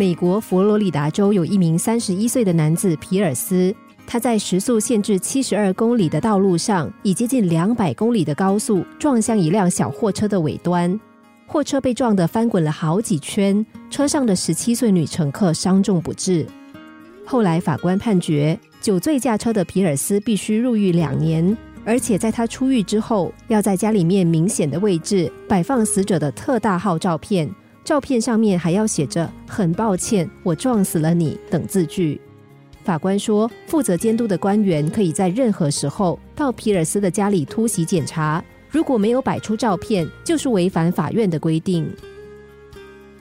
美国佛罗里达州有一名三十一岁的男子皮尔斯，他在时速限制七十二公里的道路上，以接近两百公里的高速撞向一辆小货车的尾端，货车被撞得翻滚了好几圈，车上的十七岁女乘客伤重不治。后来法官判决，酒醉驾车的皮尔斯必须入狱两年，而且在他出狱之后，要在家里面明显的位置摆放死者的特大号照片。照片上面还要写着“很抱歉，我撞死了你”等字句。法官说，负责监督的官员可以在任何时候到皮尔斯的家里突袭检查，如果没有摆出照片，就是违反法院的规定。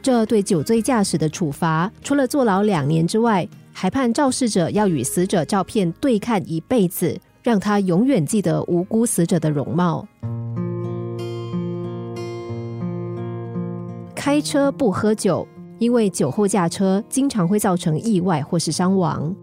这对酒醉驾驶的处罚，除了坐牢两年之外，还判肇事者要与死者照片对看一辈子，让他永远记得无辜死者的容貌。开车不喝酒，因为酒后驾车经常会造成意外或是伤亡。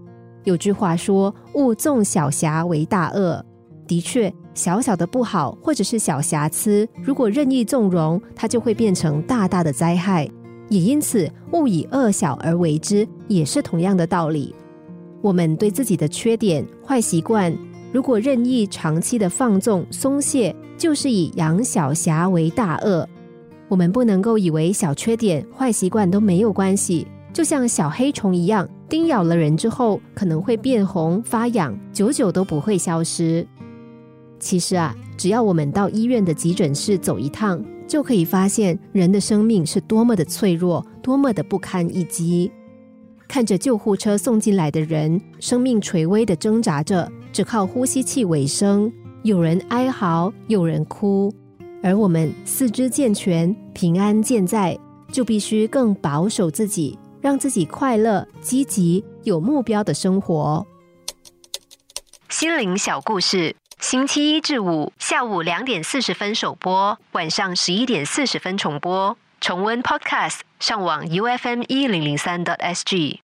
有句话说：“勿纵小瑕为大恶。”的确，小小的不好或者是小瑕疵，如果任意纵容，它就会变成大大的灾害。也因此，勿以恶小而为之，也是同样的道理。我们对自己的缺点、坏习惯，如果任意长期的放纵、松懈，就是以养小瑕为大恶。我们不能够以为小缺点、坏习惯都没有关系，就像小黑虫一样，叮咬了人之后可能会变红、发痒，久久都不会消失。其实啊，只要我们到医院的急诊室走一趟，就可以发现人的生命是多么的脆弱，多么的不堪一击。看着救护车送进来的人，生命垂危的挣扎着，只靠呼吸器为生，有人哀嚎，有人哭。而我们四肢健全、平安健在，就必须更保守自己，让自己快乐、积极、有目标的生活。心灵小故事，星期一至五下午两点四十分首播，晚上十一点四十分重播。重温 Podcast，上网 U F M 一零零三 t S G。